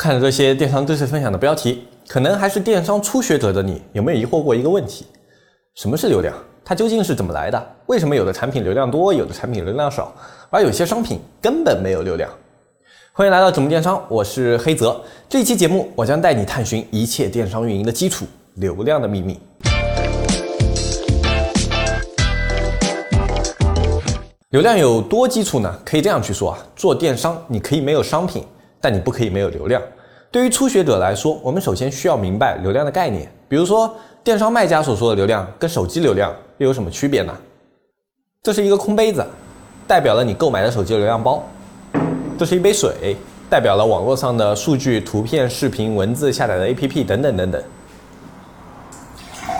看着这些电商知识分享的标题，可能还是电商初学者的你，有没有疑惑过一个问题：什么是流量？它究竟是怎么来的？为什么有的产品流量多，有的产品流量少，而有些商品根本没有流量？欢迎来到纸木电商，我是黑泽。这期节目，我将带你探寻一切电商运营的基础——流量的秘密。流量有多基础呢？可以这样去说啊，做电商你可以没有商品。但你不可以没有流量。对于初学者来说，我们首先需要明白流量的概念。比如说，电商卖家所说的流量跟手机流量又有什么区别呢？这是一个空杯子，代表了你购买的手机流量包；这是一杯水，代表了网络上的数据、图片、视频、文字下载的 APP 等等等等。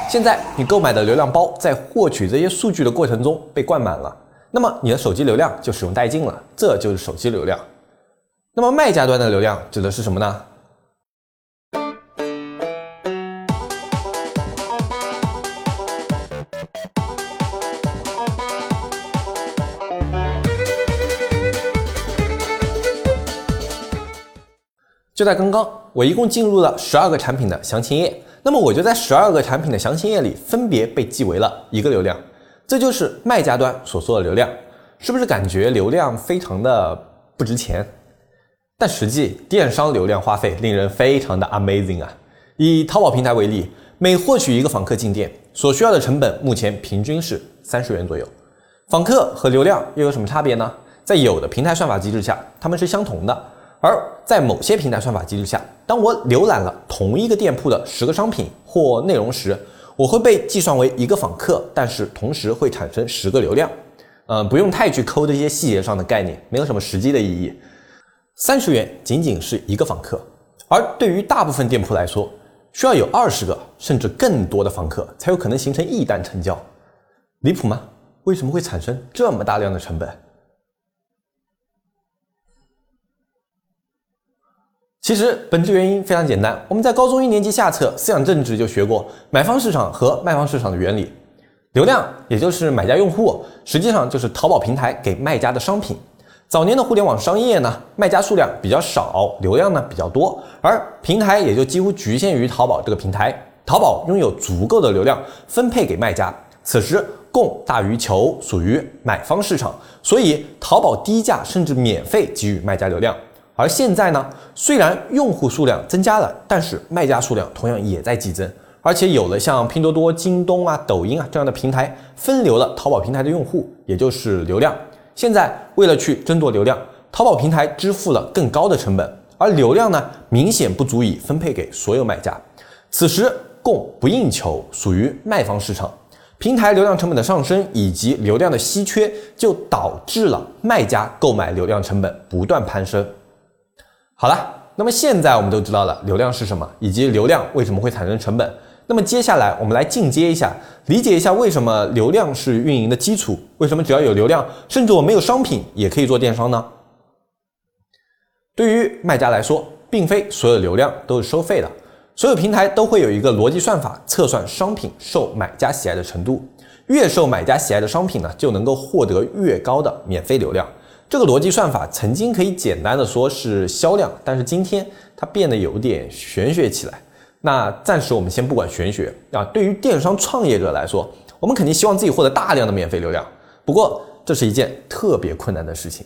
现在你购买的流量包在获取这些数据的过程中被灌满了，那么你的手机流量就使用殆尽了，这就是手机流量。那么卖家端的流量指的是什么呢？就在刚刚，我一共进入了十二个产品的详情页，那么我就在十二个产品的详情页里分别被记为了一个流量，这就是卖家端所说的流量，是不是感觉流量非常的不值钱？但实际电商流量花费令人非常的 amazing 啊！以淘宝平台为例，每获取一个访客进店所需要的成本，目前平均是三十元左右。访客和流量又有什么差别呢？在有的平台算法机制下，它们是相同的；而在某些平台算法机制下，当我浏览了同一个店铺的十个商品或内容时，我会被计算为一个访客，但是同时会产生十个流量。嗯，不用太去抠这些细节上的概念，没有什么实际的意义。三十元仅仅是一个访客，而对于大部分店铺来说，需要有二十个甚至更多的访客才有可能形成一单成交，离谱吗？为什么会产生这么大量的成本？其实本质原因非常简单，我们在高中一年级下册思想政治就学过买方市场和卖方市场的原理，流量也就是买家用户，实际上就是淘宝平台给卖家的商品。早年的互联网商业呢，卖家数量比较少，流量呢比较多，而平台也就几乎局限于淘宝这个平台。淘宝拥有足够的流量分配给卖家，此时供大于求，属于买方市场，所以淘宝低价甚至免费给予卖家流量。而现在呢，虽然用户数量增加了，但是卖家数量同样也在激增，而且有了像拼多多、京东啊、抖音啊这样的平台分流了淘宝平台的用户，也就是流量。现在为了去争夺流量，淘宝平台支付了更高的成本，而流量呢，明显不足以分配给所有卖家。此时供不应求，属于卖方市场。平台流量成本的上升以及流量的稀缺，就导致了卖家购买流量成本不断攀升。好了，那么现在我们都知道了流量是什么，以及流量为什么会产生成本。那么接下来我们来进阶一下，理解一下为什么流量是运营的基础？为什么只要有流量，甚至我没有商品也可以做电商呢？对于卖家来说，并非所有流量都是收费的，所有平台都会有一个逻辑算法测算商品受买家喜爱的程度，越受买家喜爱的商品呢，就能够获得越高的免费流量。这个逻辑算法曾经可以简单的说是销量，但是今天它变得有点玄学起来。那暂时我们先不管玄学啊，对于电商创业者来说，我们肯定希望自己获得大量的免费流量。不过这是一件特别困难的事情。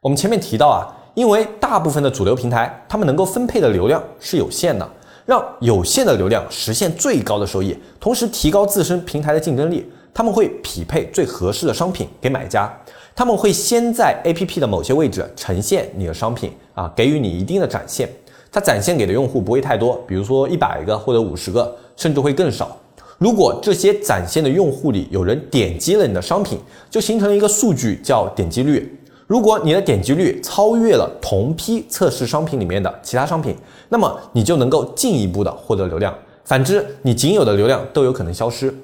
我们前面提到啊，因为大部分的主流平台，他们能够分配的流量是有限的，让有限的流量实现最高的收益，同时提高自身平台的竞争力，他们会匹配最合适的商品给买家，他们会先在 APP 的某些位置呈现你的商品啊，给予你一定的展现。它展现给的用户不会太多，比如说一百个或者五十个，甚至会更少。如果这些展现的用户里有人点击了你的商品，就形成了一个数据叫点击率。如果你的点击率超越了同批测试商品里面的其他商品，那么你就能够进一步的获得流量。反之，你仅有的流量都有可能消失。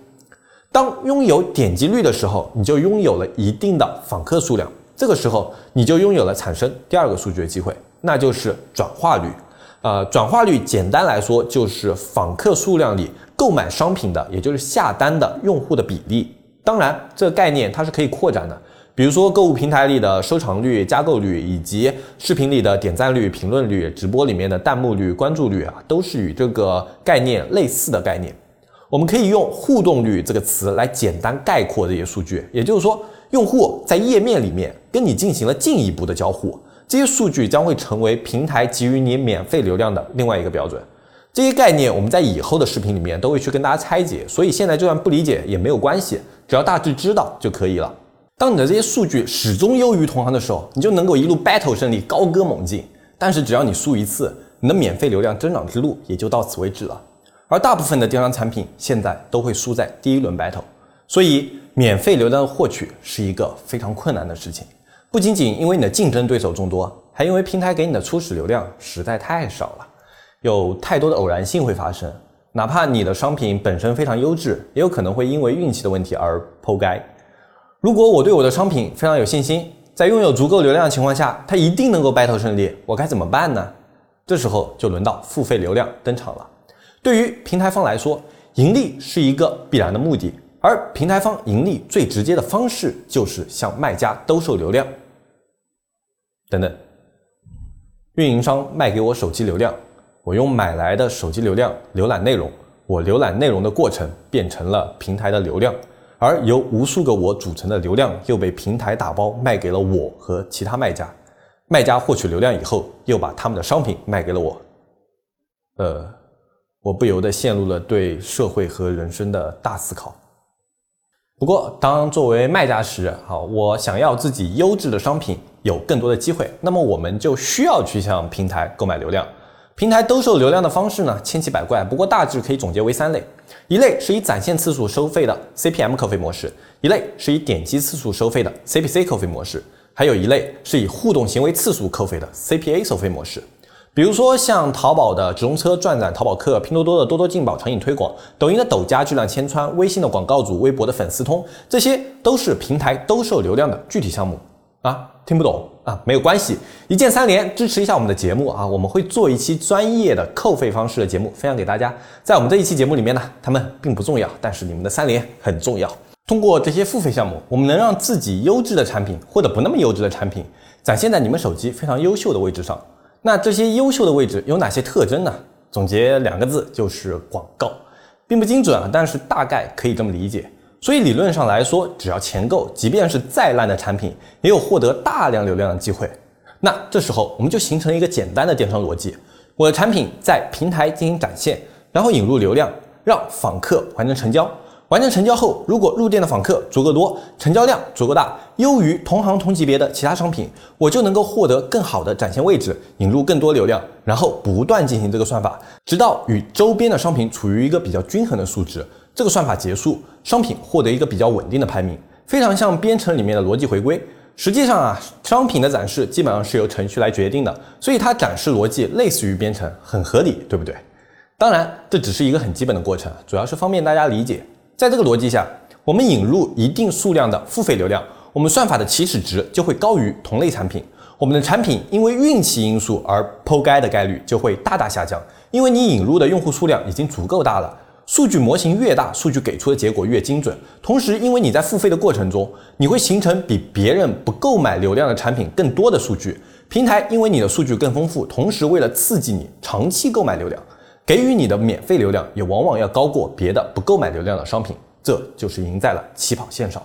当拥有点击率的时候，你就拥有了一定的访客数量，这个时候你就拥有了产生第二个数据的机会，那就是转化率。呃，转化率简单来说就是访客数量里购买商品的，也就是下单的用户的比例。当然，这个概念它是可以扩展的。比如说购物平台里的收藏率、加购率，以及视频里的点赞率、评论率，直播里面的弹幕率、关注率啊，都是与这个概念类似的概念。我们可以用互动率这个词来简单概括这些数据，也就是说，用户在页面里面跟你进行了进一步的交互，这些数据将会成为平台给予你免费流量的另外一个标准。这些概念我们在以后的视频里面都会去跟大家拆解，所以现在就算不理解也没有关系，只要大致知道就可以了。当你的这些数据始终优于同行的时候，你就能够一路 battle 胜利，高歌猛进。但是只要你输一次，你的免费流量增长之路也就到此为止了。而大部分的电商产品现在都会输在第一轮 battle，所以免费流量的获取是一个非常困难的事情。不仅仅因为你的竞争对手众多，还因为平台给你的初始流量实在太少了，有太多的偶然性会发生。哪怕你的商品本身非常优质，也有可能会因为运气的问题而剖该。如果我对我的商品非常有信心，在拥有足够流量的情况下，它一定能够 battle 胜利，我该怎么办呢？这时候就轮到付费流量登场了。对于平台方来说，盈利是一个必然的目的，而平台方盈利最直接的方式就是向卖家兜售流量。等等，运营商卖给我手机流量，我用买来的手机流量浏览内容，我浏览内容的过程变成了平台的流量。而由无数个我组成的流量又被平台打包卖给了我和其他卖家，卖家获取流量以后又把他们的商品卖给了我。呃，我不由得陷入了对社会和人生的大思考。不过，当作为卖家时，好，我想要自己优质的商品有更多的机会，那么我们就需要去向平台购买流量。平台兜售流量的方式呢，千奇百怪，不过大致可以总结为三类：一类是以展现次数收费的 CPM 扣费模式；一类是以点击次数收费的 CPC 扣费模式；还有一类是以互动行为次数扣费的 CPA 收费模式。比如说像淘宝的直通车、转展、淘宝客、拼多多的多多进宝、场景推广、抖音的抖加、巨量千川、微信的广告主、微博的粉丝通，这些都是平台兜售流量的具体项目啊。听不懂啊？没有关系，一键三连支持一下我们的节目啊！我们会做一期专业的扣费方式的节目分享给大家。在我们这一期节目里面呢，他们并不重要，但是你们的三连很重要。通过这些付费项目，我们能让自己优质的产品或者不那么优质的产品展现在你们手机非常优秀的位置上。那这些优秀的位置有哪些特征呢？总结两个字就是广告，并不精准啊，但是大概可以这么理解。所以理论上来说，只要钱够，即便是再烂的产品，也有获得大量流量的机会。那这时候我们就形成了一个简单的电商逻辑：我的产品在平台进行展现，然后引入流量，让访客完成成交。完成成交后，如果入店的访客足够多，成交量足够大，优于同行同级别的其他商品，我就能够获得更好的展现位置，引入更多流量，然后不断进行这个算法，直到与周边的商品处于一个比较均衡的数值。这个算法结束，商品获得一个比较稳定的排名，非常像编程里面的逻辑回归。实际上啊，商品的展示基本上是由程序来决定的，所以它展示逻辑类似于编程，很合理，对不对？当然，这只是一个很基本的过程，主要是方便大家理解。在这个逻辑下，我们引入一定数量的付费流量，我们算法的起始值就会高于同类产品，我们的产品因为运气因素而剖该的概率就会大大下降，因为你引入的用户数量已经足够大了。数据模型越大，数据给出的结果越精准。同时，因为你在付费的过程中，你会形成比别人不购买流量的产品更多的数据。平台因为你的数据更丰富，同时为了刺激你长期购买流量，给予你的免费流量也往往要高过别的不购买流量的商品。这就是赢在了起跑线上。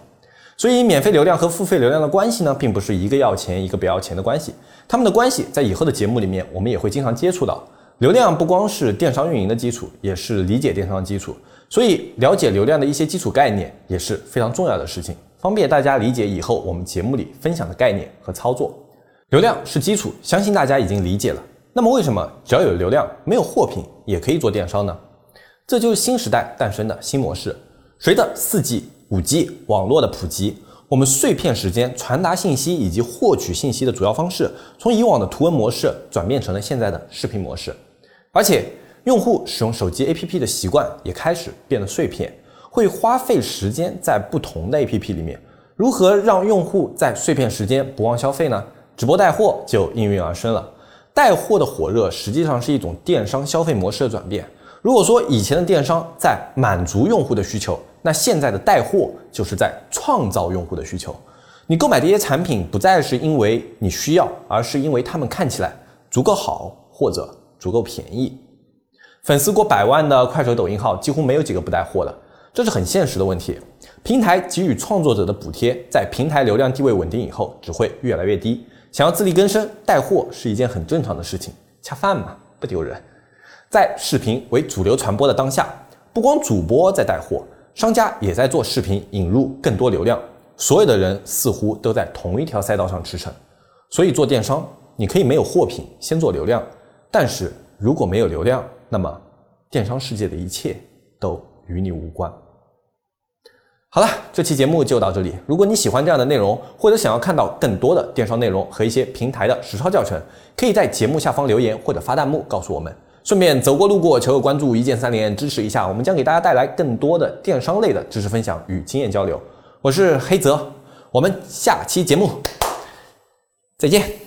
所以，免费流量和付费流量的关系呢，并不是一个要钱一个不要钱的关系。他们的关系在以后的节目里面，我们也会经常接触到。流量不光是电商运营的基础，也是理解电商基础。所以，了解流量的一些基础概念也是非常重要的事情，方便大家理解以后我们节目里分享的概念和操作。流量是基础，相信大家已经理解了。那么，为什么只要有流量，没有货品也可以做电商呢？这就是新时代诞生的新模式。随着四 G、五 G 网络的普及，我们碎片时间传达信息以及获取信息的主要方式，从以往的图文模式转变成了现在的视频模式。而且，用户使用手机 APP 的习惯也开始变得碎片，会花费时间在不同的 APP 里面。如何让用户在碎片时间不忘消费呢？直播带货就应运而生了。带货的火热实际上是一种电商消费模式的转变。如果说以前的电商在满足用户的需求，那现在的带货就是在创造用户的需求。你购买这些产品不再是因为你需要，而是因为他们看起来足够好或者足够便宜。粉丝过百万的快手、抖音号几乎没有几个不带货的，这是很现实的问题。平台给予创作者的补贴，在平台流量地位稳定以后，只会越来越低。想要自力更生，带货是一件很正常的事情，恰饭嘛，不丢人。在视频为主流传播的当下，不光主播在带货，商家也在做视频，引入更多流量。所有的人似乎都在同一条赛道上驰骋。所以做电商，你可以没有货品，先做流量。但是如果没有流量，那么电商世界的一切都与你无关。好了，这期节目就到这里。如果你喜欢这样的内容，或者想要看到更多的电商内容和一些平台的实操教程，可以在节目下方留言或者发弹幕告诉我们。顺便走过路过，求个关注，一键三连支持一下，我们将给大家带来更多的电商类的知识分享与经验交流。我是黑泽，我们下期节目再见。